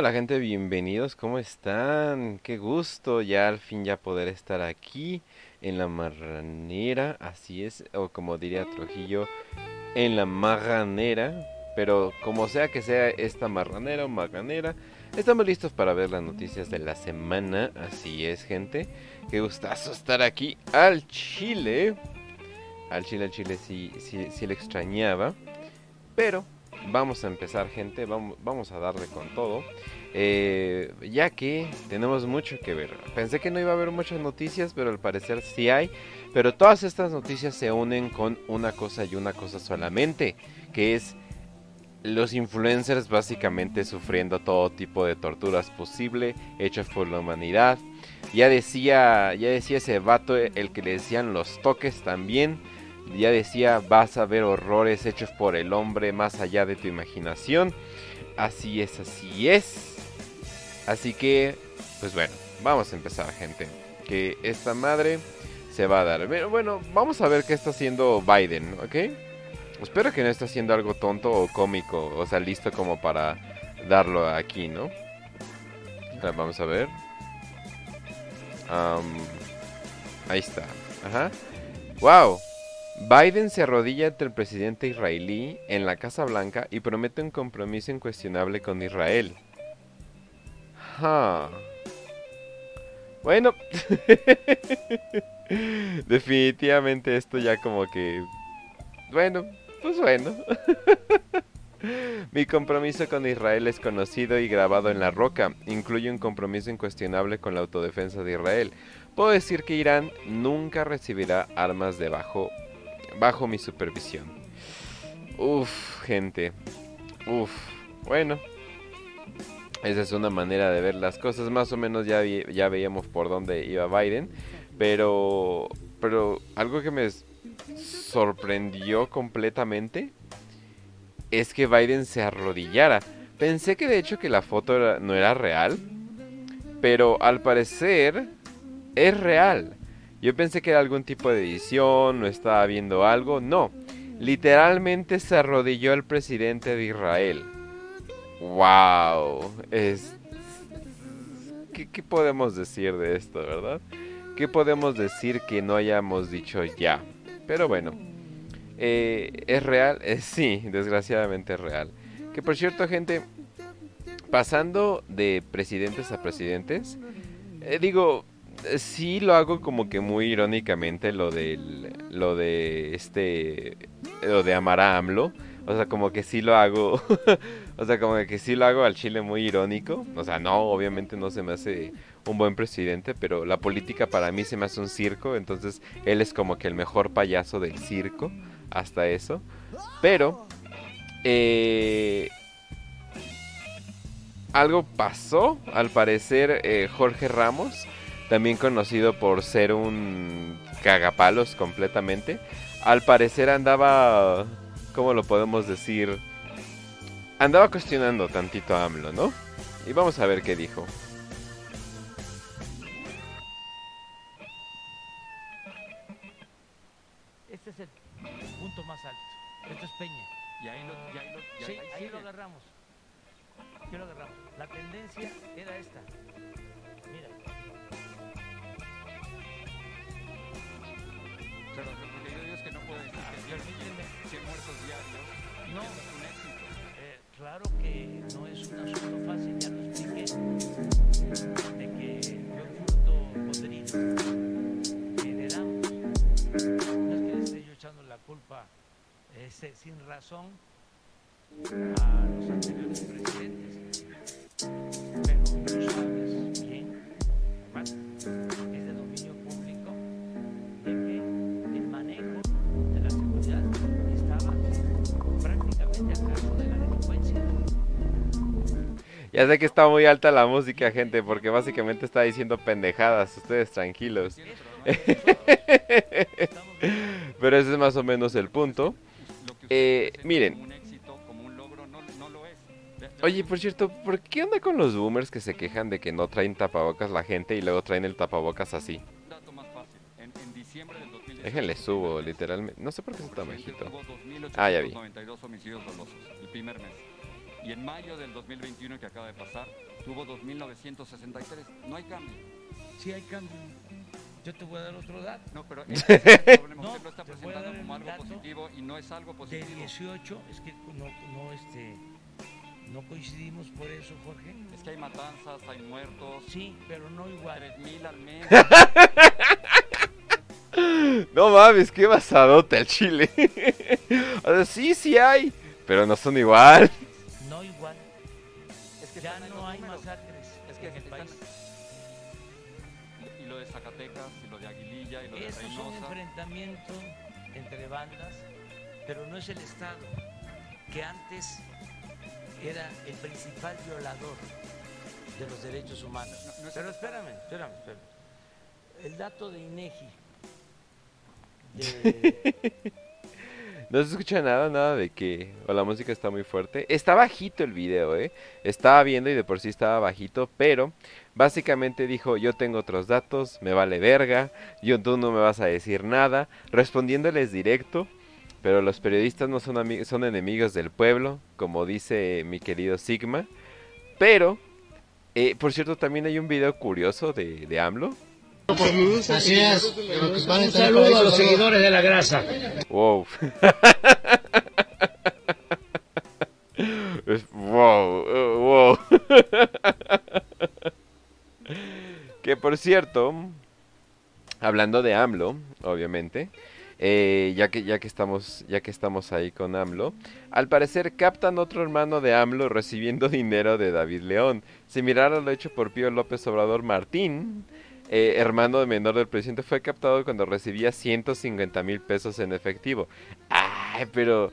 Hola gente, bienvenidos, ¿cómo están? Qué gusto ya al fin ya poder estar aquí en la marranera, así es, o como diría Trujillo, en la marranera, pero como sea que sea esta marranera o marranera, estamos listos para ver las noticias de la semana, así es gente, qué gustazo estar aquí al Chile, al Chile, al Chile sí, sí, sí le extrañaba, pero vamos a empezar gente, vamos, vamos a darle con todo. Eh, ya que tenemos mucho que ver. Pensé que no iba a haber muchas noticias, pero al parecer sí hay. Pero todas estas noticias se unen con una cosa y una cosa solamente, que es los influencers básicamente sufriendo todo tipo de torturas posible hechas por la humanidad. Ya decía, ya decía ese vato el que le decían los toques también ya decía, vas a ver horrores hechos por el hombre más allá de tu imaginación. Así es, así es. Así que, pues bueno, vamos a empezar, gente. Que esta madre se va a dar. Bueno, vamos a ver qué está haciendo Biden, ¿ok? Espero que no esté haciendo algo tonto o cómico, o sea, listo como para darlo aquí, ¿no? vamos a ver. ahí está. Ajá. ¡Wow! Biden se arrodilla ante el presidente israelí en la Casa Blanca y promete un compromiso incuestionable con Israel. Bueno, definitivamente esto ya como que... Bueno, pues bueno. Mi compromiso con Israel es conocido y grabado en la roca. Incluye un compromiso incuestionable con la autodefensa de Israel. Puedo decir que Irán nunca recibirá armas de bajo bajo mi supervisión. Uf, gente. Uf, bueno. Esa es una manera de ver las cosas. Más o menos ya, ya veíamos por dónde iba Biden. Pero, pero algo que me sorprendió completamente es que Biden se arrodillara. Pensé que de hecho que la foto no era real. Pero al parecer es real. Yo pensé que era algún tipo de edición, no estaba viendo algo. No, literalmente se arrodilló el presidente de Israel. ¡Wow! Es... ¿Qué, podemos decir de esto, verdad? ¿Qué podemos decir que no hayamos dicho ya? Pero bueno, eh, ¿es real? Eh, sí, desgraciadamente es real. Que por cierto, gente, pasando de presidentes a presidentes, eh, digo, sí lo hago como que muy irónicamente lo del lo de este lo de amar a AMLO, o sea, como que sí lo hago o sea, como que sí lo hago al chile muy irónico, o sea, no, obviamente no se me hace un buen presidente, pero la política para mí se me hace un circo, entonces él es como que el mejor payaso del circo, hasta eso. Pero eh, algo pasó, al parecer eh, Jorge Ramos también conocido por ser un cagapalos completamente. Al parecer andaba, ¿cómo lo podemos decir? Andaba cuestionando tantito a AMLO, ¿no? Y vamos a ver qué dijo. Este es el punto más alto. Esto es Peña. Y ahí lo, y ahí lo, sí, ahí, lo agarramos. Aquí lo agarramos. La tendencia era esta. No, eh, claro que no es un asunto fácil, ya lo expliqué, de que yo fruto podrido que. No es que le esté yo echando la culpa ese, sin razón a los anteriores presidentes, Ya sé que está muy alta la música, gente, porque básicamente está diciendo pendejadas. Ustedes tranquilos. Pero ese es más o menos el punto. Eh, miren. Oye, por cierto, ¿por qué anda con los boomers que se quejan de que no traen tapabocas la gente y luego traen el tapabocas así? Déjenle subo, literalmente. No sé por qué está tan bajito. Ah, ya vi. Y en mayo del 2021 que acaba de pasar, tuvo 2.963. No hay cambio. Sí hay cambio. Yo te voy a dar otro dato. No, pero ese es el problema. No, Usted lo está presentando como algo positivo y no es algo De positivo. 18, es que no, no, este, no coincidimos por eso, Jorge. Es que hay matanzas, hay muertos. Sí, pero no igual. 3.000 al mes. No mames, qué basadote al chile. O sea, sí, sí hay, pero no son igual. Que Ya están en no los hay números. masacres Es que en el país. Y lo de Zacatecas, y lo de Aguililla, y lo de Eso es un Reynosa. enfrentamiento entre bandas, pero no es el Estado, que antes era el principal violador de los derechos humanos. No, no es Pero espérame, espérame, espérame. El dato de INEGI de No se escucha nada, nada de que o la música está muy fuerte. Está bajito el video, ¿eh? Estaba viendo y de por sí estaba bajito, pero básicamente dijo, yo tengo otros datos, me vale verga, yo tú no me vas a decir nada, respondiéndoles directo, pero los periodistas no son, son enemigos del pueblo, como dice mi querido Sigma, pero, eh, por cierto, también hay un video curioso de, de AMLO. Así es. Pero que van a Un saludo los seguidores de la grasa. Wow. Wow, eh, wow. que por cierto, hablando de AMLO, obviamente, eh, ya que ya que estamos ya que estamos ahí con AMLO, al parecer captan otro hermano de AMLO recibiendo dinero de David León. Similar a lo hecho por Pío López Obrador Martín, eh, hermano menor del presidente, fue captado cuando recibía 150 mil pesos en efectivo. Ay, pero...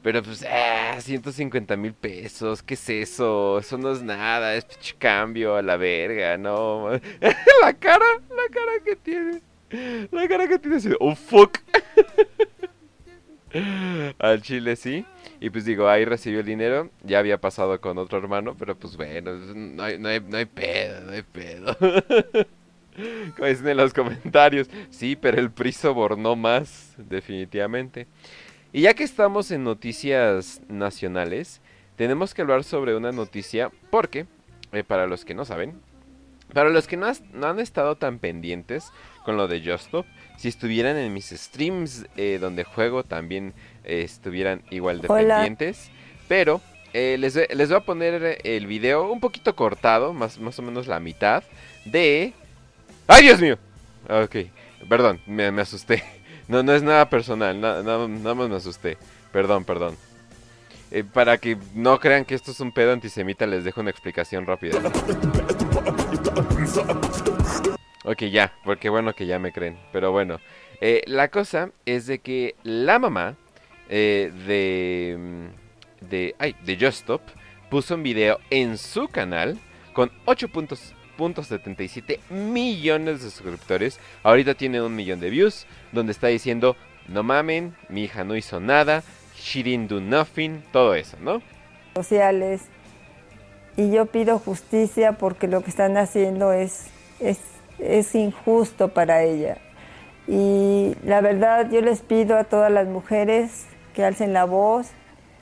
Pero pues, ah, 150 mil pesos, ¿qué es eso? Eso no es nada, es cambio a la verga, no. la cara, la cara que tiene. La cara que tiene oh fuck. Al chile sí. Y pues digo, ahí recibió el dinero. Ya había pasado con otro hermano, pero pues bueno, no hay, no hay, no hay pedo, no hay pedo. Como dicen en los comentarios. Sí, pero el PRI sobornó más, definitivamente. Y ya que estamos en noticias nacionales, tenemos que hablar sobre una noticia porque, eh, para los que no saben, para los que no, has- no han estado tan pendientes con lo de Just Stop, si estuvieran en mis streams eh, donde juego también eh, estuvieran igual de Hola. pendientes. Pero eh, les, les voy a poner el video un poquito cortado, más, más o menos la mitad, de... ¡Ay, Dios mío! Ok, perdón, me, asusté. No, no es nada personal, na- na- nada más me asusté. Perdón, perdón. Eh, para que no crean que esto es un pedo antisemita, les dejo una explicación rápida. Ok, ya, porque bueno que ya me creen. Pero bueno, eh, la cosa es de que la mamá eh, de, mm, de, ay, de Just Stop puso un video en su canal con 8.77 millones de suscriptores. Ahorita tiene un millón de views, donde está diciendo, no mamen, mi hija no hizo nada, she didn't do nothing, todo eso, ¿no? sociales y yo pido justicia porque lo que están haciendo es, es, es injusto para ella. Y la verdad yo les pido a todas las mujeres que alcen la voz,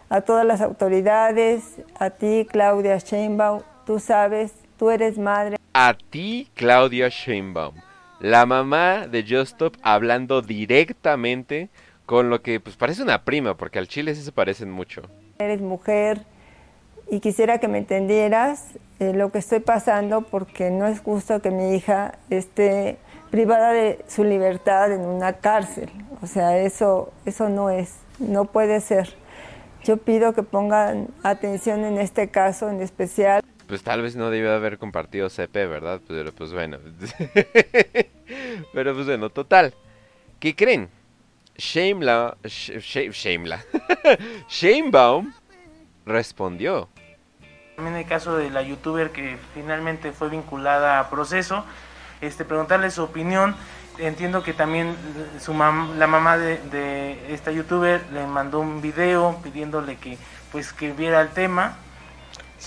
a todas las autoridades, a ti Claudia Sheinbaum, tú sabes, tú eres madre. A ti, Claudia Sheinbaum, la mamá de Just Stop, hablando directamente con lo que pues parece una prima, porque al chile sí se parecen mucho. eres mujer y quisiera que me entendieras eh, lo que estoy pasando porque no es justo que mi hija esté privada de su libertad en una cárcel. O sea, eso, eso no es, no puede ser. Yo pido que pongan atención en este caso en especial. Pues tal vez no debió haber compartido CP, ¿verdad? Pero pues bueno. Pero pues bueno, total. ¿Qué creen? Shamela, Sh- Sh- Shamela. Shamebaum respondió. También el caso de la youtuber que finalmente fue vinculada a proceso, este, preguntarle su opinión. Entiendo que también su mam- la mamá de, de esta youtuber le mandó un video pidiéndole que pues que viera el tema.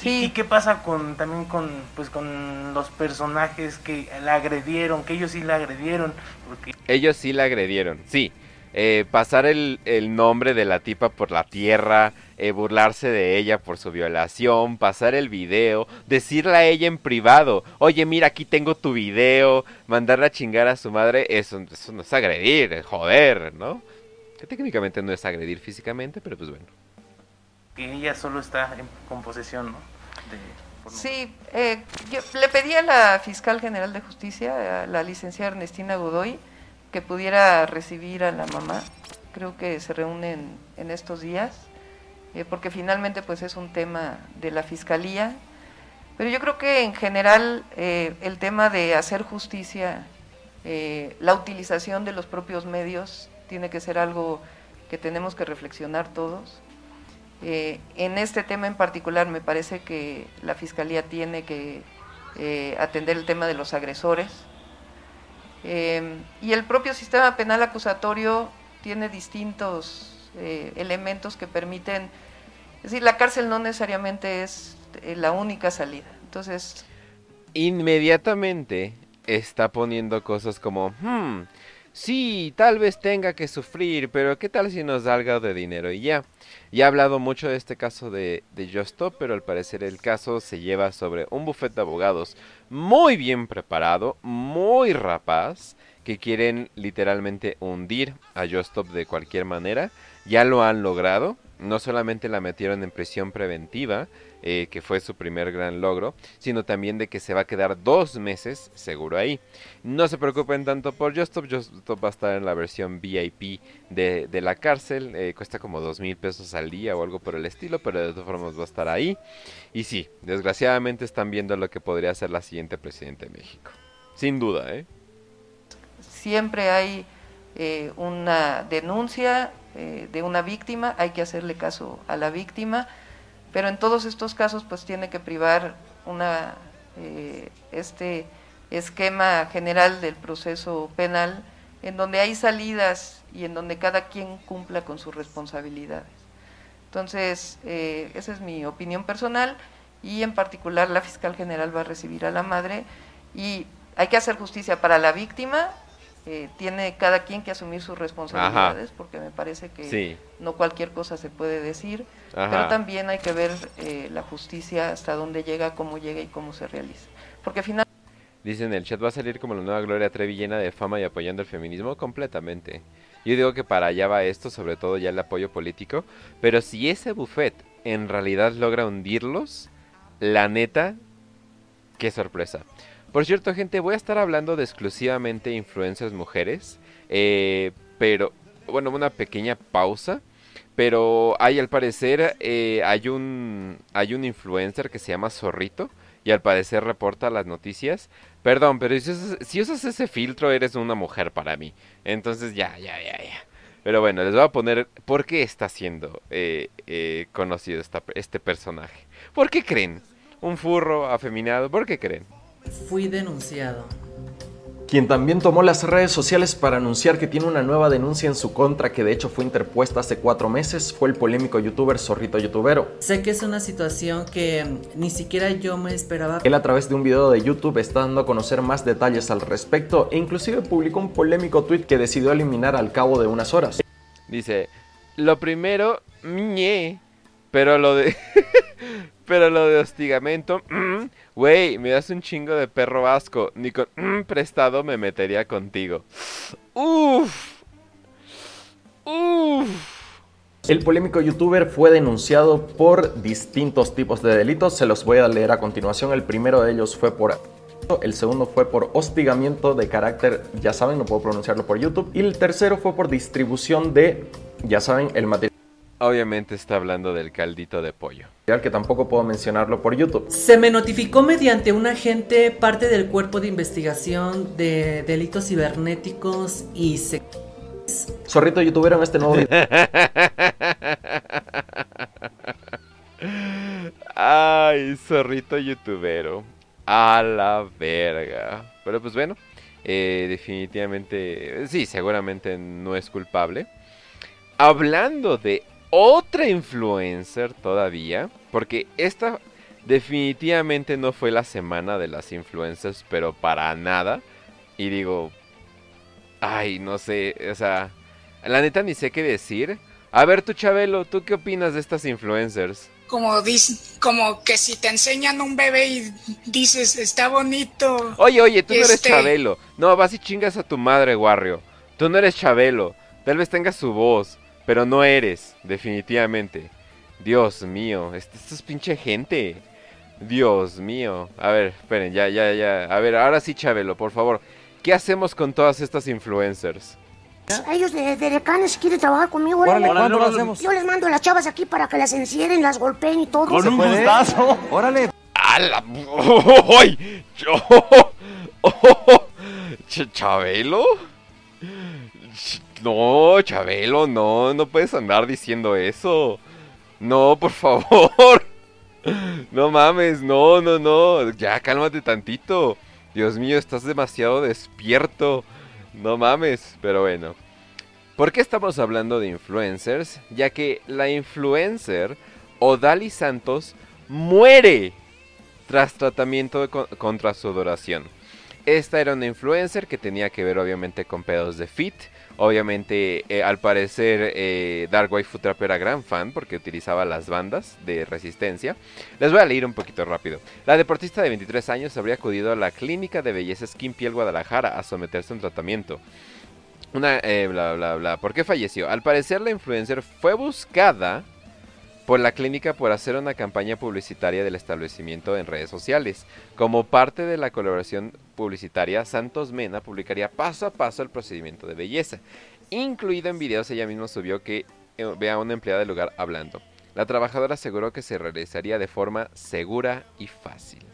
¿Y qué pasa con también con pues con los personajes que la agredieron, que ellos sí la agredieron? Porque Ellos sí la agredieron, sí. eh, pasar el, el nombre de la tipa por la tierra, eh, burlarse de ella por su violación, pasar el video, decirle a ella en privado, oye mira aquí tengo tu video, mandarla a chingar a su madre, eso, eso no es agredir, es joder, ¿no? Que técnicamente no es agredir físicamente, pero pues bueno. Que ella solo está en, con posesión, ¿no? De, Sí, eh, yo le pedí a la fiscal general de justicia, a la licenciada Ernestina Godoy, que pudiera recibir a la mamá. Creo que se reúnen en estos días, eh, porque finalmente pues es un tema de la fiscalía. Pero yo creo que en general eh, el tema de hacer justicia, eh, la utilización de los propios medios, tiene que ser algo que tenemos que reflexionar todos. Eh, en este tema en particular me parece que la Fiscalía tiene que eh, atender el tema de los agresores. Eh, y el propio sistema penal acusatorio tiene distintos eh, elementos que permiten, es decir, la cárcel no necesariamente es eh, la única salida. Entonces, Inmediatamente está poniendo cosas como, hmm, sí, tal vez tenga que sufrir, pero ¿qué tal si nos da algo de dinero? Y ya, ya ha hablado mucho de este caso de, de Just Stop, pero al parecer el caso se lleva sobre un bufete de abogados muy bien preparado, muy rapaz, que quieren literalmente hundir a Just Stop de cualquier manera. Ya lo han logrado, no solamente la metieron en prisión preventiva, eh, que fue su primer gran logro, sino también de que se va a quedar dos meses seguro ahí. No se preocupen tanto por Justop, Justop va a estar en la versión VIP de, de la cárcel, eh, cuesta como dos mil pesos al día o algo por el estilo, pero de todas formas va a estar ahí. Y sí, desgraciadamente están viendo lo que podría ser la siguiente presidenta de México. Sin duda, ¿eh? siempre hay una denuncia de una víctima, hay que hacerle caso a la víctima, pero en todos estos casos pues tiene que privar una eh, este esquema general del proceso penal en donde hay salidas y en donde cada quien cumpla con sus responsabilidades. Entonces, eh, esa es mi opinión personal y en particular la fiscal general va a recibir a la madre y hay que hacer justicia para la víctima, eh, tiene cada quien que asumir sus responsabilidades porque me parece que Sí. no cualquier cosa se puede decir, Ajá. pero también hay que ver eh, la justicia hasta dónde llega, cómo llega y cómo se realiza. Porque finalmente Dice en el chat, ¿va a salir como la nueva Gloria Trevi llena de fama y apoyando el feminismo? Completamente. Yo digo que para allá va esto, sobre todo ya el apoyo político. Pero si ese buffet en realidad logra hundirlos, la neta, qué sorpresa. Por cierto, gente, voy a estar hablando de exclusivamente influencers mujeres. eh, pero, bueno, una pequeña pausa. Pero hay al parecer, eh, hay un hay un influencer que se llama Zorrito. Y al parecer reporta las noticias. Perdón, pero si usas, si usas ese filtro eres una mujer para mí. Entonces ya, ya, ya, ya. Pero bueno, les voy a poner por qué está siendo eh, eh, conocido esta- este personaje. ¿Por qué creen? Un furro afeminado, ¿por qué creen? Fui denunciado. Quien también tomó las redes sociales para anunciar que tiene una nueva denuncia en su contra que de hecho fue interpuesta hace cuatro meses fue el polémico youtuber Zorrito Youtubero. Sé que es una situación que mm, ni siquiera yo me esperaba. Él a través de un video de YouTube está dando a conocer más detalles al respecto e inclusive publicó un polémico tweet que decidió eliminar al cabo de unas horas. Dice, lo primero, ñe, pero lo de... pero lo de hostigamiento, mm, güey, me das un chingo de perro vasco, ni con mm, prestado me metería contigo. Uf. Uf. El polémico youtuber fue denunciado por distintos tipos de delitos, se los voy a leer a continuación. El primero de ellos fue por el segundo fue por hostigamiento de carácter, ya saben, no puedo pronunciarlo por YouTube. Y el tercero fue por distribución de, ya saben, el material Obviamente está hablando del caldito de pollo. que tampoco puedo mencionarlo por YouTube. Se me notificó mediante un agente parte del cuerpo de investigación de delitos cibernéticos y se... Zorrito youtuber en este nuevo video Ay, zorrito youtubero. A la verga. Pero pues bueno, eh, definitivamente, sí, seguramente no es culpable. Hablando de otra influencer todavía, porque esta definitivamente no fue la semana de las influencers, pero para nada. Y digo, ay, no sé, o sea, La neta ni sé qué decir. A ver, tú, Chabelo, ¿tú qué opinas de estas influencers? Como, dice, como que si te enseñan un bebé y dices, está bonito. Oye, oye, tú no eres Este- Chabelo. No, vas y chingas a tu madre, Warrio. Tú no eres Chabelo. Tal vez tengas su voz, pero no eres, definitivamente. Dios mío, esto, esto es pinche gente. Dios mío. A ver, esperen, ya, ya, ya. A ver, ahora sí, Chabelo, por favor. ¿Qué hacemos con todas estas influencers? Ellos de, de decanes quieren trabajar conmigo. Órale, órale. ¿cuándo lo hacemos? Yo les mando a las chavas aquí para que las encierren, las golpeen y todo. Con un puede? gustazo. Órale. ¡Hala! ¡Ay! Yo- Ch- ¿Chabelo? No, Chabelo, no, no puedes andar diciendo eso. No, por favor. No mames, no, no, no. Ya, cálmate tantito. Dios mío, estás demasiado despierto. No mames, pero bueno. ¿Por qué estamos hablando de influencers? Ya que la influencer Odali Santos muere tras tratamiento de co- contra sudoración. Esta era una influencer que tenía que ver obviamente con pedos de fit. Obviamente, eh, al parecer, eh, Dark Waifu Trap era gran fan porque utilizaba las bandas de resistencia. Les voy a leer un poquito rápido. La deportista de 23 años habría acudido a la clínica de belleza Skin Piel Guadalajara a someterse a un tratamiento. Una, eh, bla, bla, bla. ¿Por qué falleció? Al parecer la influencer fue buscada por la clínica por hacer una campaña publicitaria del establecimiento en redes sociales. Como parte de la colaboración publicitaria, Santos Mena publicaría paso a paso el procedimiento de belleza. Incluido en videos, ella misma subió que eh, ve a una empleada del lugar hablando. La trabajadora aseguró que se realizaría de forma segura y fácil.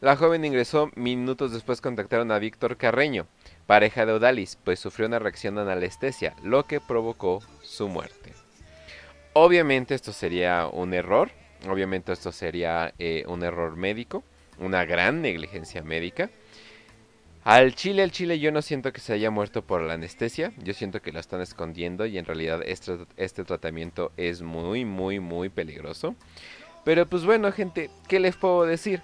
La joven ingresó minutos después contactaron a Víctor Carreño, pareja de Odalis, pues sufrió una reacción a anestesia, lo que provocó su muerte. Obviamente esto sería un error, obviamente esto sería eh, un error médico, una gran negligencia médica. Al chile, al chile yo no siento que se haya muerto por la anestesia, yo siento que lo están escondiendo y en realidad este, este tratamiento es muy, muy, muy peligroso. Pero pues bueno gente, ¿qué les puedo decir?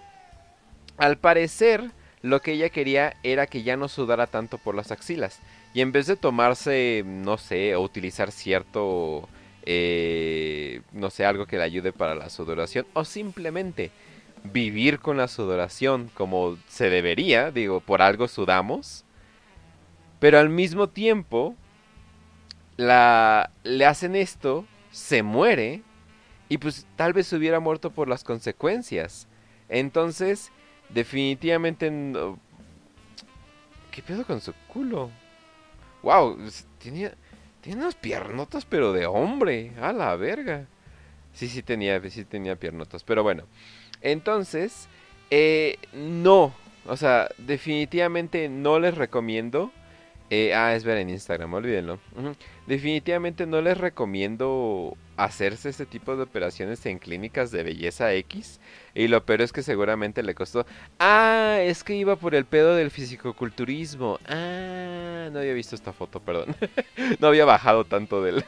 Al parecer, lo que ella quería era que ya no sudara tanto por las axilas. Y en vez de tomarse, no sé, o utilizar cierto, eh, no sé, algo que le ayude para la sudoración, o simplemente vivir con la sudoración como se debería, digo, por algo sudamos, pero al mismo tiempo la, le hacen esto, se muere, y pues tal vez hubiera muerto por las consecuencias. Entonces, definitivamente no... ¿Qué pedo con su culo? Wow, tenía, tenía unas piernotas pero de hombre, a la verga. Sí, sí tenía, sí tenía piernotas, pero bueno. Entonces, eh, no, o sea, definitivamente no les recomiendo. Eh, ah, es ver en Instagram, olvídenlo. Definitivamente no les recomiendo hacerse este tipo de operaciones en clínicas de belleza X. Y lo peor es que seguramente le costó. Ah, es que iba por el pedo del fisicoculturismo. Ah, no había visto esta foto, perdón. no había bajado tanto del,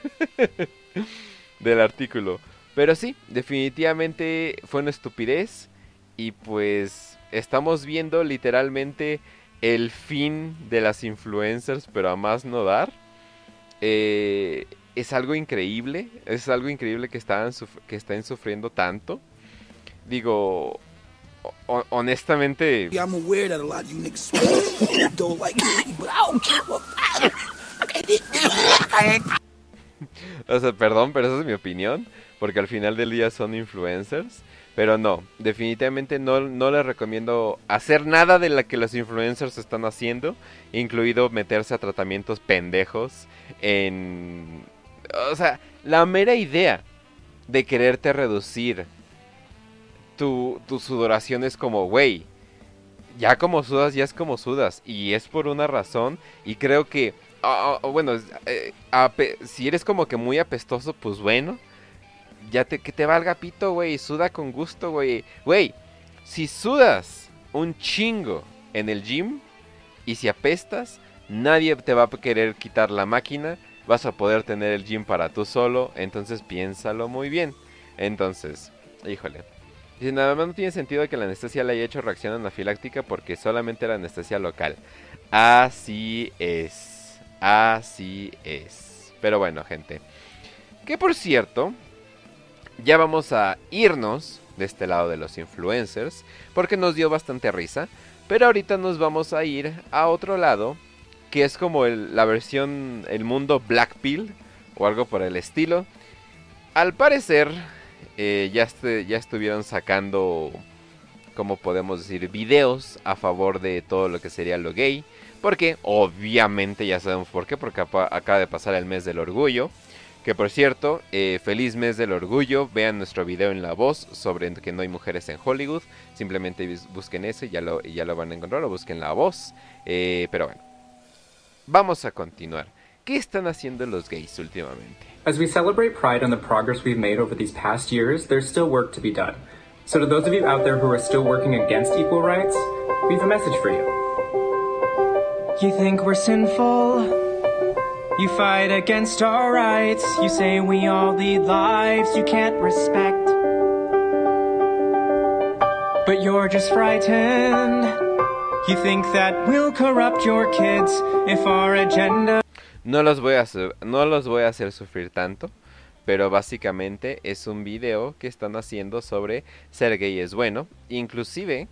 del artículo. Pero sí, definitivamente fue una estupidez. Y pues estamos viendo literalmente el fin de las influencers, pero a más no dar. Eh, es algo increíble, es algo increíble que, estaban suf- que estén sufriendo tanto. Digo, ho- honestamente, o sea, perdón, pero esa es mi opinión, porque al final del día son influencers. Pero no, definitivamente no, no les recomiendo hacer nada de lo que los influencers están haciendo, incluido meterse a tratamientos pendejos en... O sea, la mera idea de quererte reducir tu, tu sudoración es como, güey, ya como sudas, ya es como sudas. Y es por una razón. Y creo que, ah, ah, bueno, es- eh, si eres como que muy apestoso, pues bueno. Ya te, que te valga pito, güey. Suda con gusto, güey. Güey, si sudas un chingo en el gym y si apestas, nadie te va a querer quitar la máquina. Vas a poder tener el gym para tú solo. Entonces piénsalo muy bien. Entonces, híjole. Dice, nada más no tiene sentido que la anestesia le haya hecho reacción anafiláctica porque solamente era anestesia local. Así es. Así es. Pero bueno, gente. Que por cierto, ya vamos a irnos de este lado de los influencers porque nos dio bastante risa. Pero ahorita nos vamos a ir a otro lado que es como la versión, el mundo Black Pill o algo por el estilo. Al parecer, eh, ya, este- ya estuvieron sacando, como podemos decir, videos a favor de todo lo que sería lo gay. Porque, obviamente, ya sabemos por qué, porque acaba de pasar el mes del orgullo. Que por cierto, eh, feliz mes del orgullo. Vean nuestro video en La Voz sobre que no hay mujeres en Hollywood. Simplemente bus- busquen ese y ya lo, y ya lo van a encontrar o busquen La Voz. Eh, pero bueno, vamos a continuar. ¿Qué están haciendo los gays últimamente? As we celebrate Pride and the progress we've made over these past years, there's still work to be done. So, to those of you out there who are still working against equal rights, we have a message for you. You think we're sinful? You fight against our rights. You say we all lead lives you can't respect. But you're just frightened. You think that we'll corrupt your kids if our agenda. No los voy a hacer, no los voy a hacer sufrir tanto, pero básicamente es un video que están haciendo sobre ser gay es bueno, inclusive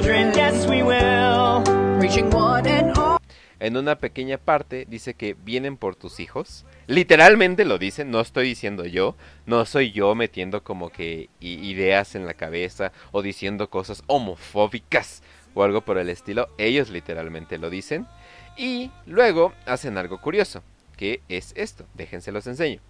Yes, we will. Reaching one and all. En una pequeña parte dice que vienen por tus hijos. Literalmente lo dicen, no estoy diciendo yo, no soy yo metiendo como que ideas en la cabeza o diciendo cosas homofóbicas o algo por el estilo. Ellos literalmente lo dicen. Y luego hacen algo curioso, que es esto. Déjense los enseño.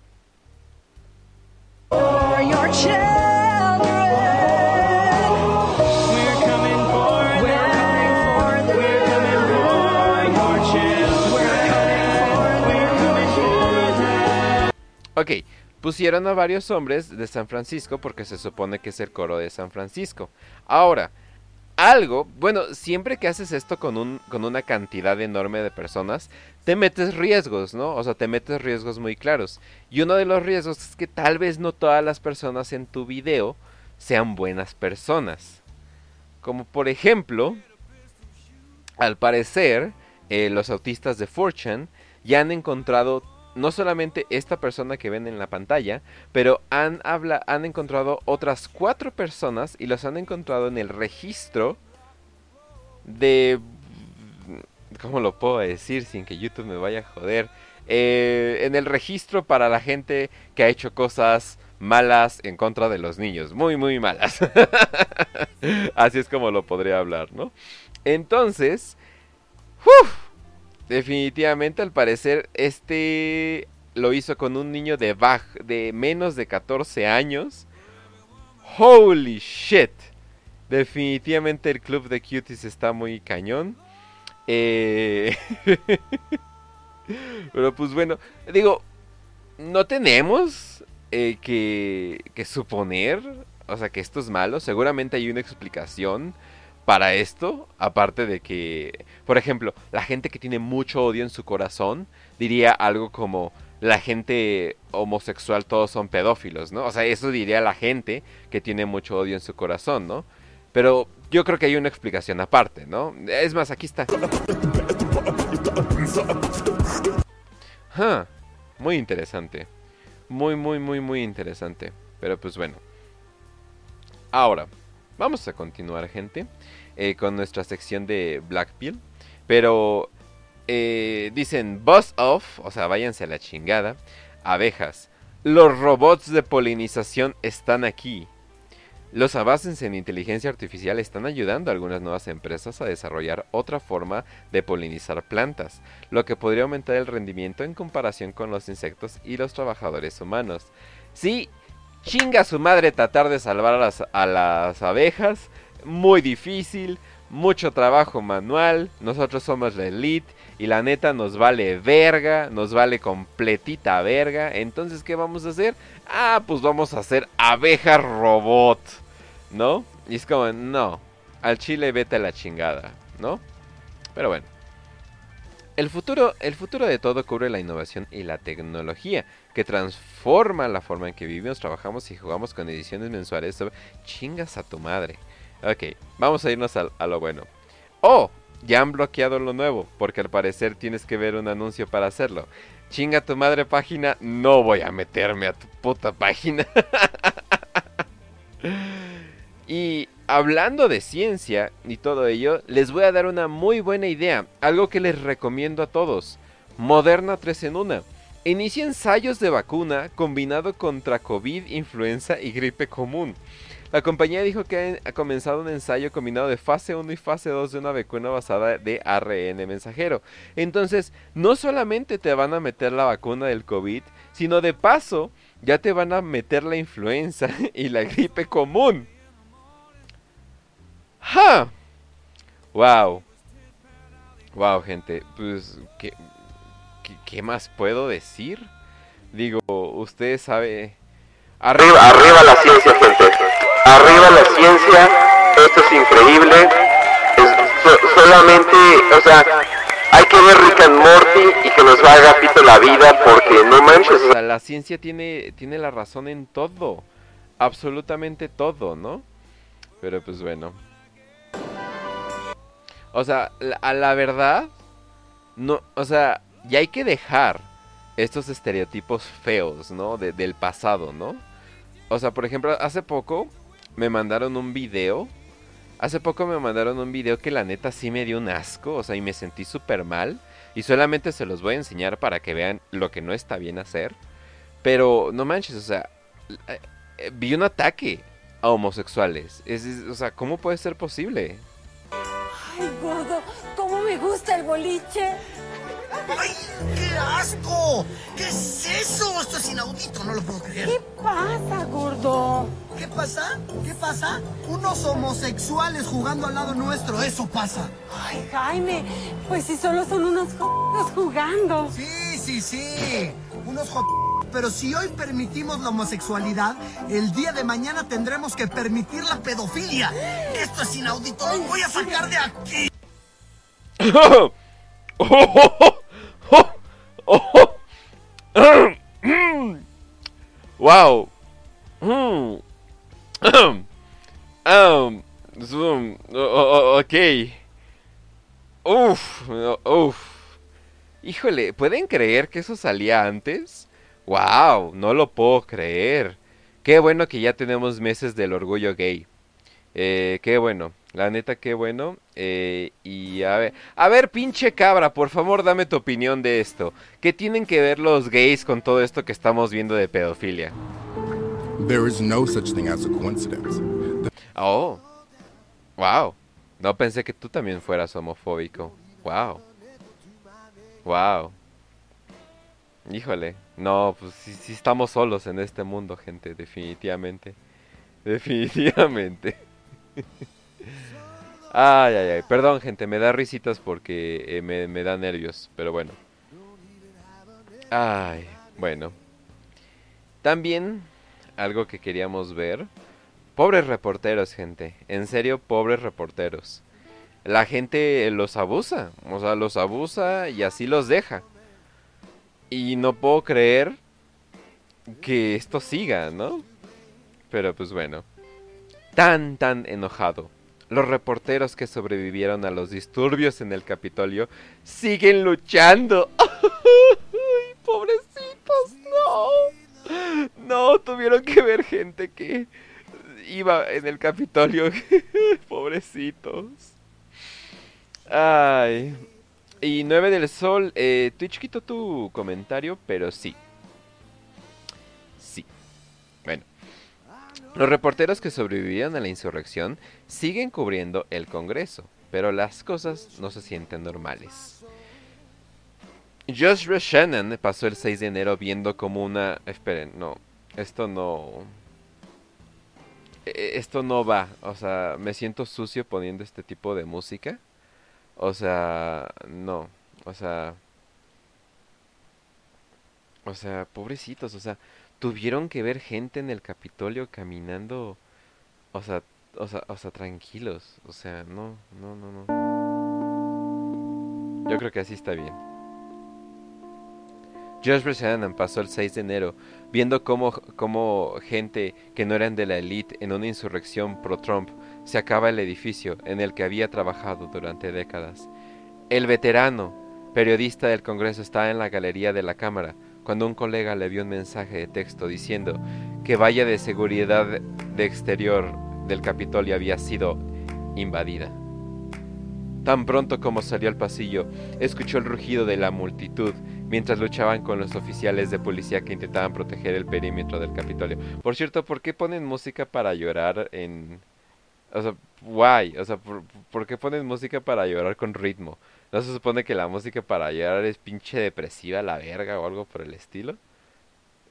Ok, pusieron a varios hombres de San Francisco porque se supone que es el coro de San Francisco. Ahora, algo, bueno, siempre que haces esto con, un, con una cantidad enorme de personas, te metes riesgos, ¿no? O sea, te metes riesgos muy claros. Y uno de los riesgos es que tal vez no todas las personas en tu video sean buenas personas. Como por ejemplo, al parecer, eh, los autistas de Fortune ya han encontrado no solamente esta persona que ven en la pantalla, pero han, habla, han encontrado otras cuatro personas y los han encontrado en el registro de... ¿Cómo lo puedo decir sin que YouTube me vaya a joder? Eh, en el registro para la gente que ha hecho cosas malas en contra de los niños. Muy, muy malas. Así es como lo podría hablar, ¿no? Entonces... ¡uf! Definitivamente, al parecer, este lo hizo con un niño de, baj de menos de 14 años. Holy shit. Definitivamente el club de cuties está muy cañón. Eh... Pero pues bueno, digo, no tenemos eh, que, que suponer, o sea, que esto es malo. Seguramente hay una explicación para esto, aparte de que, por ejemplo, la gente que tiene mucho odio en su corazón diría algo como la gente homosexual todos son pedófilos, ¿no? O sea, eso diría la gente que tiene mucho odio en su corazón, ¿no? Pero yo creo que hay una explicación aparte, ¿no? Es más, aquí está. Ah, muy interesante. Muy, muy, muy, muy interesante. Pero pues bueno. Ahora, vamos a continuar, gente, eh, con nuestra sección de Blackpill. Pero eh, dicen buzz off, o sea, váyanse a la chingada. Abejas. Los robots de polinización están aquí. Los avances en inteligencia artificial están ayudando a algunas nuevas empresas a desarrollar otra forma de polinizar plantas, lo que podría aumentar el rendimiento en comparación con los insectos y los trabajadores humanos. Sí, chinga su madre tratar de salvar a las, a las abejas, muy difícil, mucho trabajo manual, nosotros somos la elite y la neta nos vale verga, nos vale completita verga, entonces ¿qué vamos a hacer? Ah, pues vamos a hacer abeja robot. ¿no? Y es como, no, al chile vete a la chingada, ¿no? Pero bueno. El futuro, el futuro de todo cubre la innovación y la tecnología. Que transforma la forma en que vivimos, trabajamos y jugamos con ediciones mensuales. sobre- Chingas a tu madre. Ok, vamos a irnos al- a, lo bueno. Oh, ya han bloqueado lo nuevo, porque al parecer tienes que ver un anuncio para hacerlo. Chinga tu madre página, no voy a meterme a tu puta página. Y hablando de ciencia y todo ello, les voy a dar una muy buena idea, algo que les recomiendo a todos. Moderna 3 en 1. Inicia ensayos de vacuna combinado contra COVID, influenza y gripe común. La compañía dijo que ha comenzado un ensayo combinado de fase 1 y fase 2 de una vacuna basada de ARN mensajero. Entonces, no solamente te van a meter la vacuna del COVID, sino de paso ya te van a meter la influenza y la gripe común. ¡Ja! ¡Wow! ¡Wow, gente! Pues, ¿qué, qué, qué más puedo decir? Digo, usted sabe... Arriba, arriba la ciencia, gente. Arriba la ciencia. Esto es increíble. Es so- solamente, o sea, hay que ver Rick and Morty y que nos valga pito la vida porque no manches. O sea, la ciencia tiene, tiene la razón en todo. Absolutamente todo, ¿no? Pero pues bueno. O sea, a la verdad, no, o sea, ya hay que dejar estos estereotipos feos, ¿no? De- del pasado, ¿no? O sea, por ejemplo, hace poco me mandaron un video. Hace poco me mandaron un video que la neta sí me dio un asco, o sea, y me sentí súper mal. Y solamente se los voy a enseñar para que vean lo que no está bien hacer. Pero no manches, o sea, eh, eh, vi un ataque a homosexuales. Es, es- o sea, ¿cómo puede ser posible? Ay, gordo, ¿cómo me gusta el boliche? ¡Ay, qué asco! ¿Qué es eso? Esto es inaudito, no lo puedo creer. ¿Qué pasa, gordo? ¿Qué pasa? ¿Qué pasa? Unos homosexuales jugando al lado nuestro, eso pasa. Ay, Jaime, pues si solo son unos jóvenes jugando. Sí, sí, sí. Unos jo... Pero si hoy permitimos la homosexualidad, el día de mañana tendremos que permitir la pedofilia. Esto es inaudito, lo voy a sacar de aquí. wow. Mm. um, zoom. O- ok. Uf, uf. Híjole, ¿pueden creer que eso salía antes? Wow, no lo puedo creer. Qué bueno que ya tenemos meses del orgullo gay. Eh, qué bueno, la neta, qué bueno. Eh, y a ver, a ver, pinche cabra, por favor, dame tu opinión de esto. ¿Qué tienen que ver los gays con todo esto que estamos viendo de pedofilia? There is no such thing as a coincidence. Oh, wow. No pensé que tú también fueras homofóbico. Wow. Wow. Híjole. No, pues sí, sí estamos solos en este mundo, gente, definitivamente. Definitivamente. Ay, ay, ay. Perdón, gente, me da risitas porque eh, me, me da nervios, pero bueno. Ay, bueno. También algo que queríamos ver. Pobres reporteros, gente. En serio, pobres reporteros. La gente los abusa. O sea, los abusa y así los deja. Y no puedo creer que esto siga, ¿no? Pero pues bueno. Tan, tan enojado. Los reporteros que sobrevivieron a los disturbios en el Capitolio siguen luchando. ¡Ay, pobrecitos! ¡No! No, tuvieron que ver gente que iba en el Capitolio. Pobrecitos. Ay. Y 9 del Sol, eh, Twitch quitó tu comentario, pero. Sí. Los reporteros que sobrevivieron a la insurrección siguen cubriendo el Congreso, pero las cosas no se sienten normales. Josh Shannon pasó el 6 de enero viendo como una... Esperen, no. Esto no... e- Esto no va. O sea, me siento sucio poniendo este tipo de música. O sea, no. O sea... O sea, pobrecitos. O sea, tuvieron que ver gente en el Capitolio caminando. O sea, o sea, o sea, tranquilos. O sea, no, no, no, no. Yo creo que así está bien. Josh Brennan pasó el 6 de enero viendo cómo, cómo gente que no eran de la élite en una insurrección pro-Trump se acaba el edificio en el que había trabajado durante décadas. El veterano periodista del Congreso estaba en la galería de la Cámara cuando un colega le vio un mensaje de texto diciendo que valla de seguridad de exterior del Capitolio había sido invadida. Tan pronto como salió al pasillo, escuchó el rugido de la multitud mientras luchaban con los oficiales de policía que intentaban proteger el perímetro del Capitolio. Por cierto, ¿por qué ponen música para llorar en... O sea, guay, o sea, ¿por, qué ponen música para llorar con ritmo? ¿No se supone que la música para llorar es pinche depresiva, la verga o algo por el estilo?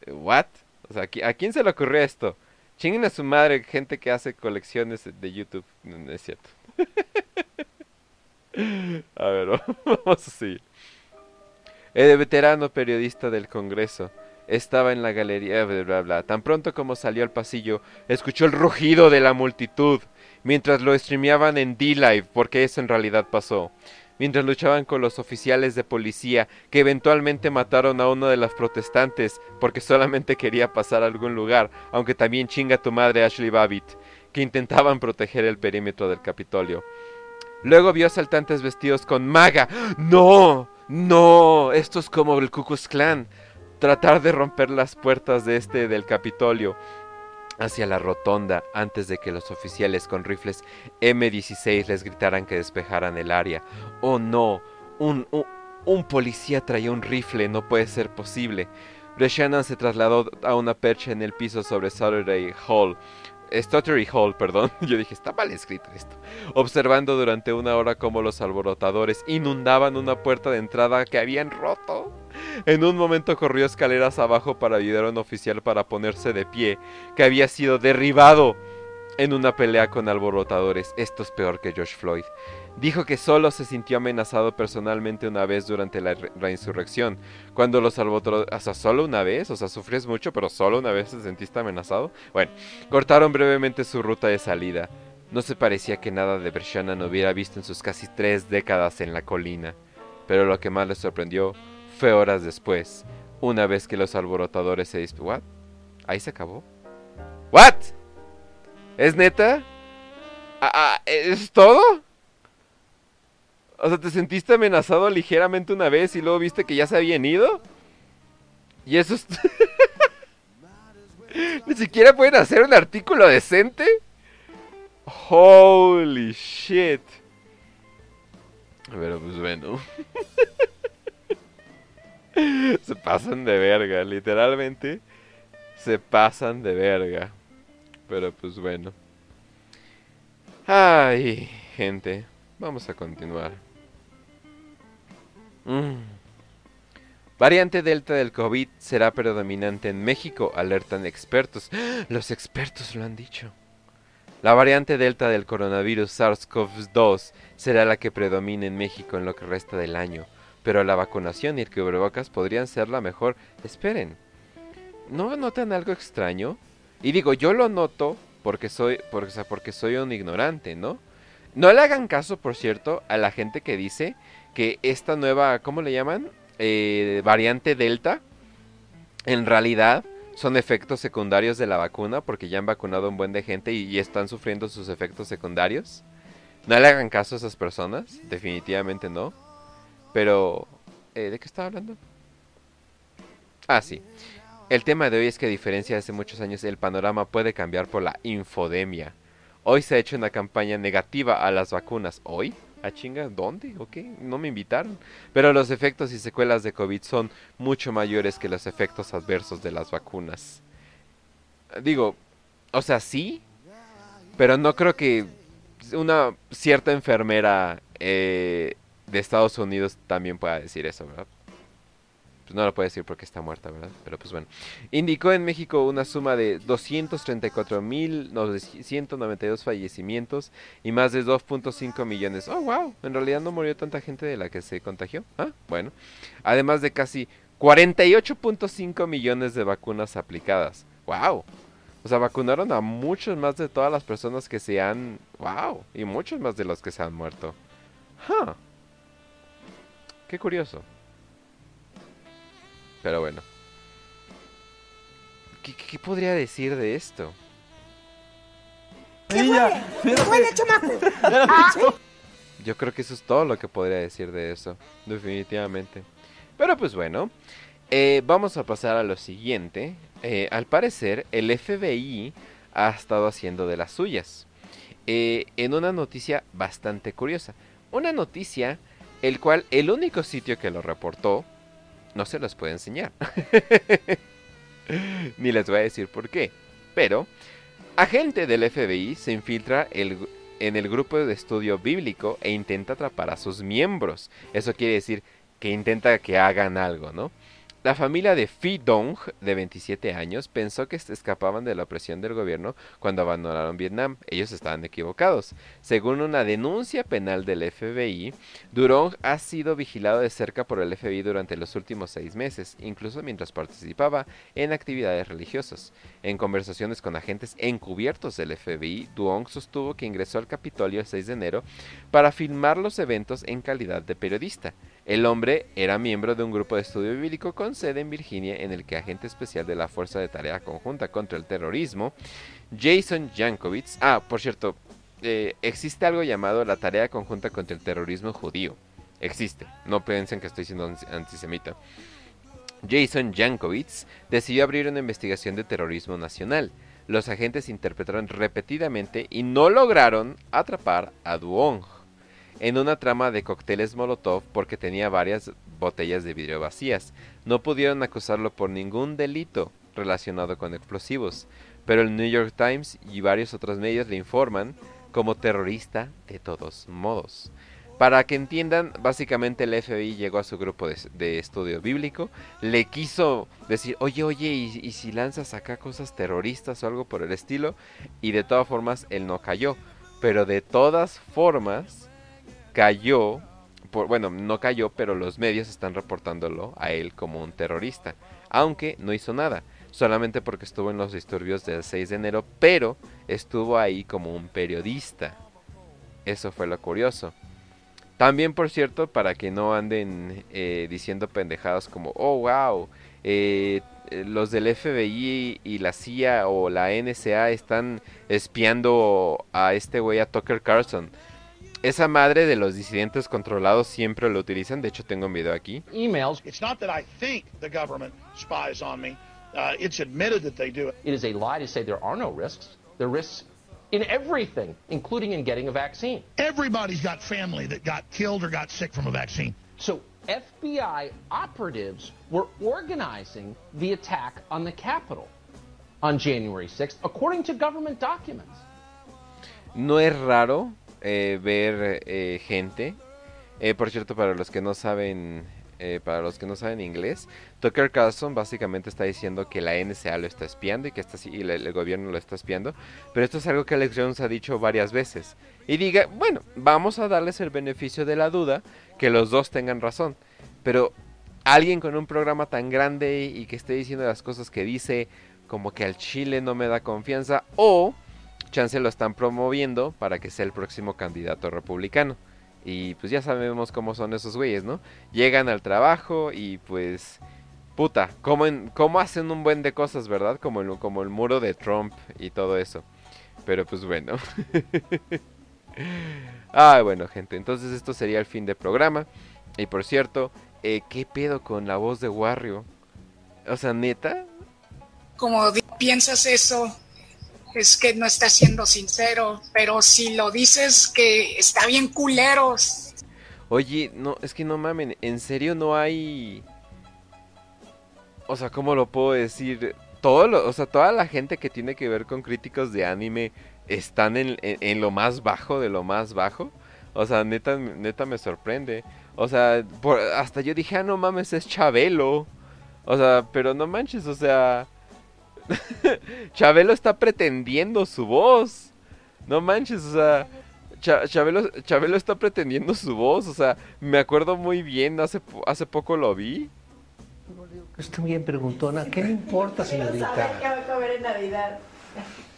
¿What? O sea, ¿a quién se le ocurrió esto? Chinguen a su madre gente que hace colecciones de YouTube. Es cierto. a ver, vamos a seguir. El veterano periodista del Congreso estaba en la galería, bla, bla, bla. Tan pronto como salió al pasillo, escuchó el rugido de la multitud mientras lo streameaban en D-Live, porque eso en realidad pasó. Mientras luchaban con los oficiales de policía que eventualmente mataron a uno de las protestantes porque solamente quería pasar a algún lugar, aunque también chinga tu madre Ashley Babbitt, que intentaban proteger el perímetro del Capitolio. Luego vio asaltantes vestidos con maga. ¡No! ¡No! Esto es como el Ku Klux Klan. Tratar de romper las puertas de este del Capitolio hacia la rotonda antes de que los oficiales con rifles M16 les gritaran que despejaran el área. ¡Oh no! Un, un, policía traía un rifle, no puede ser posible. Brescianan se trasladó a una percha en el piso sobre Saturday Hall. Stuttery Hall, perdón. Yo dije, está mal escrito esto. Observando durante una hora cómo los alborotadores inundaban una puerta de entrada que habían roto. En un momento corrió escaleras abajo para ayudar a un oficial para ponerse de pie, que había sido derribado en una pelea con alborotadores. Esto es peor que George Floyd. Dijo que solo se sintió amenazado personalmente una vez durante la, insurrección. Cuando los alborotadores... O sea, solo una vez. O sea, sufres mucho, pero solo una vez te sentiste amenazado. Bueno, cortaron brevemente su ruta de salida. No se parecía que nada de no hubiera visto en sus casi tres décadas en la colina. Pero lo que más le sorprendió fue horas después, una vez que los alborotadores se ¿What? ¿Ahí se acabó? ¿What? ¿Es neta? Ah, ah, ¿Es todo? O sea, ¿te sentiste amenazado ligeramente una vez y luego viste que ya se habían ido? Y eso es... Ni siquiera pueden hacer un artículo decente. Holy shit. Pero pues bueno. se pasan de verga, literalmente. Se pasan de verga. Pero pues bueno. Ay, gente. Vamos a continuar. Mm. Variante Delta del COVID será predominante en México, alertan expertos. Los expertos lo han dicho. La variante Delta del coronavirus SARS-CoV-2 será la que predomine en México en lo que resta del año, pero la vacunación y el cubrebocas podrían ser la mejor. Esperen, ¿no notan algo extraño? Y digo, yo lo noto porque soy, porque, porque soy un ignorante, ¿no? No le hagan caso, por cierto, a la gente que dice que esta nueva, ¿cómo le llaman? Eh, variante Delta, en realidad son efectos secundarios de la vacuna porque ya han vacunado un buen de gente y, están sufriendo sus efectos secundarios. No le hagan caso a esas personas, definitivamente no. Pero, eh, ¿de qué estaba hablando? Ah, sí. El tema de hoy es que a diferencia de hace muchos años, el panorama puede cambiar por la infodemia. Hoy se ha hecho una campaña negativa a las vacunas. ¿Hoy? ¿A chinga? ¿Dónde? ¿Ok? No me invitaron. Pero los efectos y secuelas de COVID son mucho mayores que los efectos adversos de las vacunas. Digo, o sea, sí, pero no creo que una cierta enfermera eh, de Estados Unidos también pueda decir eso, ¿verdad? Pues no lo puede decir porque está muerta, ¿verdad? Pero pues bueno. Indicó en México una suma de 234.992 fallecimientos y más de 2.5 millones. Oh, wow. En realidad no murió tanta gente de la que se contagió. Ah, bueno. Además de casi 48.5 millones de vacunas aplicadas. Wow. O sea, vacunaron a muchos más de todas las personas que se han... ¡Wow! Y muchos más de los que se han muerto. ¡Huh! Qué curioso. Pero bueno. ¿Qué, qué- qué podría decir de esto? ¿Qué huele? ¿Qué huele, chamaco? Yo creo que eso es todo lo que podría decir de eso, definitivamente. Pero pues bueno, eh, vamos a pasar a lo siguiente. Eh, al parecer, el FBI ha estado haciendo de las suyas. Eh, en una noticia bastante curiosa. Una noticia el cual el único sitio que lo reportó no se los puede enseñar. Ni les voy a decir por qué. Pero, agente del FBI se infiltra en el grupo de estudio bíblico e intenta atrapar a sus miembros. Eso quiere decir que intenta que hagan algo, ¿no? La familia de Phi Dong, de 27 años, pensó que escapaban de la opresión del gobierno cuando abandonaron Vietnam. Ellos estaban equivocados. Según una denuncia penal del FBI, Durong ha sido vigilado de cerca por el FBI durante los últimos seis meses, incluso mientras participaba en actividades religiosas. En conversaciones con agentes encubiertos del FBI, Duong sostuvo que ingresó al Capitolio el 6 de enero para filmar los eventos en calidad de periodista. El hombre era miembro de un grupo de estudio bíblico con sede en Virginia en el que agente especial de la Fuerza de Tarea Conjunta contra el Terrorismo, Jason Jankovitz, ah, por cierto, eh, existe algo llamado la Tarea Conjunta contra el Terrorismo Judío. Existe, no piensen que estoy siendo anti- antisemita. Jason Jankovitz decidió abrir una investigación de terrorismo nacional. Los agentes interpretaron repetidamente y no lograron atrapar a Duong en una trama de cócteles Molotov porque tenía varias botellas de vidrio vacías. No pudieron acusarlo por ningún delito relacionado con explosivos, pero el New York Times y varios otros medios le informan como terrorista de todos modos. Para que entiendan, básicamente el FBI llegó a su grupo de, estudio bíblico, le quiso decir, oye, oye, ¿y, y si lanzas acá cosas terroristas o algo por el estilo? Y de todas formas, él no cayó. Pero de todas formas, cayó, por, bueno, no cayó, pero los medios están reportándolo a él como un terrorista. Aunque no hizo nada, solamente porque estuvo en los disturbios del 6 de enero, pero estuvo ahí como un periodista. Eso fue lo curioso. También, por cierto, para que no anden eh, diciendo pendejadas como, oh, wow, eh, los del FBI y la CIA o la NSA están espiando a este güey, a Tucker Carlson. Esa madre de los disidentes controlados siempre lo utilizan. De hecho, tengo un video aquí. emails. It's not that I think the government spies on me. Uh, it's admitted that they do it. It is a lie to say there are no risks. There are risks in everything, including in getting a vaccine. Everybody's got family that got killed or got sick from a vaccine. So FBI operatives were organizing the attack on the Capitol on January 6th, according to government documents. No es raro eh, ver eh, gente. Eh, por cierto, para los que no saben, eh, para los que no saben inglés, Tucker Carlson básicamente está diciendo que la NSA lo está espiando y que está, y el, el gobierno lo está espiando. Pero esto es algo que Alex Jones ha dicho varias veces. Y diga, bueno, vamos a darles el beneficio de la duda, que los dos tengan razón. Pero alguien con un programa tan grande y que esté diciendo las cosas que dice, como que al Chile no me da confianza, o chance lo están promoviendo para que sea el próximo candidato republicano. Y pues ya sabemos cómo son esos güeyes, ¿no? Llegan al trabajo y pues... Puta, como, en, como hacen un buen de cosas, ¿verdad? Como el, muro de Trump y todo eso. Pero pues bueno. ah, bueno, gente. Entonces esto sería el fin del programa. Y por cierto, eh, ¿qué pedo con la voz de Wario? O sea, neta. Como piensas eso, es que no estás siendo sincero, pero si lo dices que está bien culeros. Oye, no, es que no mamen, en serio no hay... O sea, ¿cómo lo puedo decir? Todo lo, o sea, toda la gente que tiene que ver con críticos de anime están en, lo más bajo de lo más bajo. O sea, neta, neta me sorprende. O sea, hasta yo dije, ah, no mames, es Chabelo. O sea, pero no manches, o sea... Chabelo está pretendiendo su voz. No manches, o sea... Cha- Chabelo, Chabelo está pretendiendo su voz, o sea, me acuerdo muy bien, hace, po- hace poco lo vi. Está bien preguntona. ¿Qué le importa, señorita? ¿Qué va a comer en Navidad?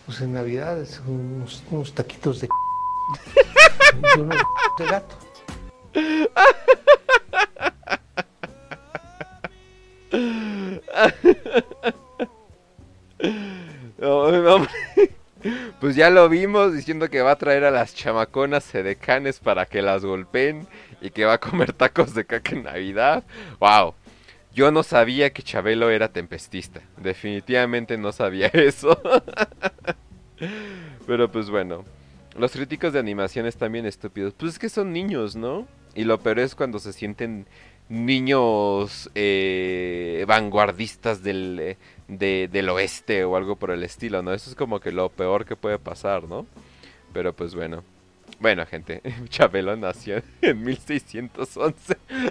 Pues en Navidad es unos, unos taquitos de... y unos de gato. No, hombre. Pues ya lo vimos diciendo que va a traer a las chamaconas sedecanes para que las golpeen y que va a comer tacos de caca en Navidad. ¡Wow! Yo no sabía que Chabelo era tempestista. Definitivamente no sabía eso. Pero pues bueno. Los críticos de animación están bien estúpidos. Pues es que son niños, ¿no? Y lo peor es cuando se sienten niños eh, vanguardistas del, de- del oeste o algo por el estilo, ¿no? Eso es como que lo peor que puede pasar, ¿no? Pero pues bueno. Bueno, gente, Chabelo nació en 1611.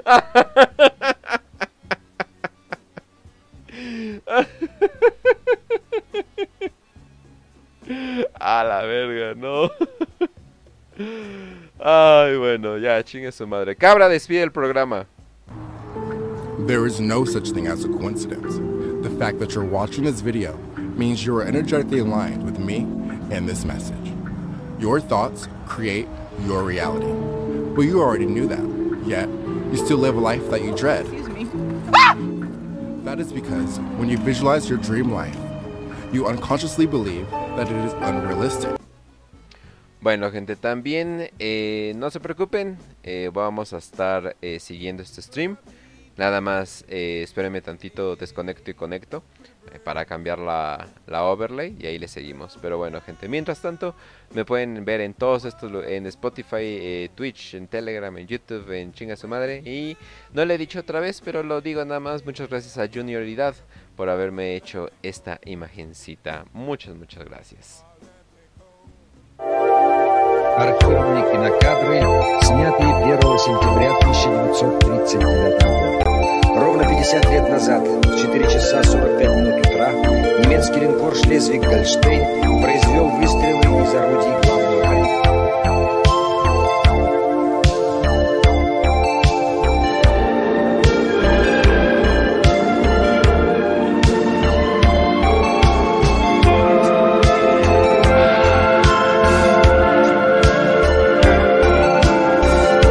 A la verga, no. Ay, bueno, ya chingue su madre. Cabra, despide el programa. There is no such thing as a coincidence. The fact that you're watching this video means you are energetically aligned with me and this message. Your thoughts create your reality. But you already knew that, yet you still live a life that you dread. Excuse me. Ah! That is because when you visualize your dream life, you unconsciously believe that it is unrealistic. Bueno, gente, también eh, no se preocupen, eh, vamos a estar eh, siguiendo este stream. Nada más, eh, espérenme tantito, desconecto y conecto eh, para cambiar la, la overlay y ahí le seguimos. Pero bueno, gente, mientras tanto, me pueden ver en todos estos, lu- en Spotify, eh, Twitch, en Telegram, en YouTube, en Chinga Su Madre. Y no le he dicho otra vez, pero lo digo nada más, muchas gracias a Junioridad por haberme hecho esta imagencita. Muchas, muchas gracias. Архивные кинокадры, снятые 1 сентября 1939 года. Ровно 50 лет назад, в 4 часа 45 минут утра, немецкий линкор «Шлезвиг-Гольштейн» произвел выстрелы из орудий главного